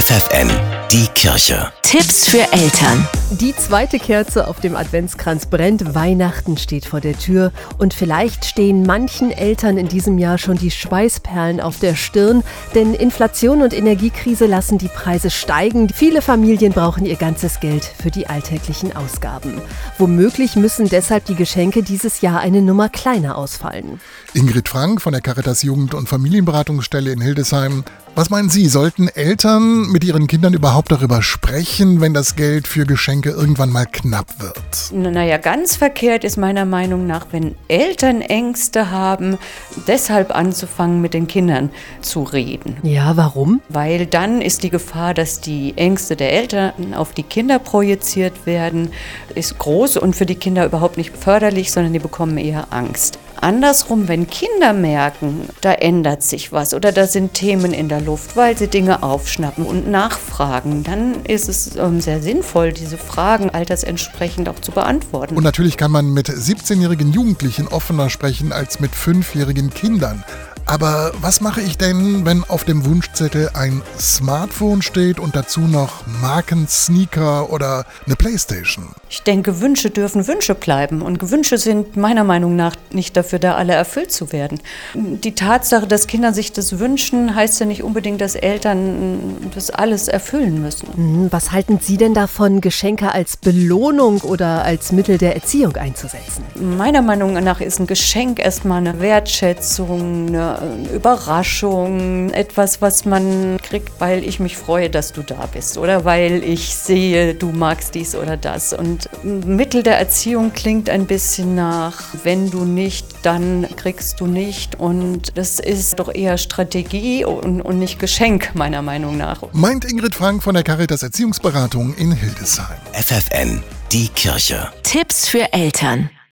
FFN, die Kirche. Tipps für Eltern. Die zweite Kerze auf dem Adventskranz brennt, Weihnachten steht vor der Tür und vielleicht stehen manchen Eltern in diesem Jahr schon die Schweißperlen auf der Stirn, denn Inflation und Energiekrise lassen die Preise steigen. Viele Familien brauchen ihr ganzes Geld für die alltäglichen Ausgaben. Womöglich müssen deshalb die Geschenke dieses Jahr eine Nummer kleiner ausfallen. Ingrid Frank von der Caritas Jugend- und Familienberatungsstelle in Hildesheim. Was meinen Sie, sollten Eltern mit ihren Kindern überhaupt darüber sprechen, wenn das Geld für Geschenke irgendwann mal knapp wird? Naja, ganz verkehrt ist meiner Meinung nach, wenn Eltern Ängste haben, deshalb anzufangen, mit den Kindern zu reden. Ja, warum? Weil dann ist die Gefahr, dass die Ängste der Eltern auf die Kinder projiziert werden, ist groß und für die Kinder überhaupt nicht förderlich, sondern die bekommen eher Angst. Andersrum, wenn Kinder merken, da ändert sich was oder da sind Themen in der Luft, weil sie Dinge aufschnappen und nachfragen, dann ist es ähm, sehr sinnvoll, diese Fragen altersentsprechend auch zu beantworten. Und natürlich kann man mit 17-jährigen Jugendlichen offener sprechen als mit 5-jährigen Kindern. Aber was mache ich denn, wenn auf dem Wunschzettel ein Smartphone steht und dazu noch Marken-Sneaker oder eine Playstation? Ich denke, Wünsche dürfen Wünsche bleiben und Wünsche sind meiner Meinung nach nicht dafür da, alle erfüllt zu werden. Die Tatsache, dass Kinder sich das wünschen, heißt ja nicht unbedingt, dass Eltern das alles erfüllen müssen. Hm, was halten Sie denn davon, Geschenke als Belohnung oder als Mittel der Erziehung einzusetzen? Meiner Meinung nach ist ein Geschenk erstmal eine Wertschätzung, eine Überraschung, etwas, was man kriegt, weil ich mich freue, dass du da bist oder weil ich sehe, du magst dies oder das. Und Mittel der Erziehung klingt ein bisschen nach, wenn du nicht, dann kriegst du nicht. Und das ist doch eher Strategie und, und nicht Geschenk, meiner Meinung nach. Meint Ingrid Frank von der Caritas Erziehungsberatung in Hildesheim. FFN, die Kirche. Tipps für Eltern.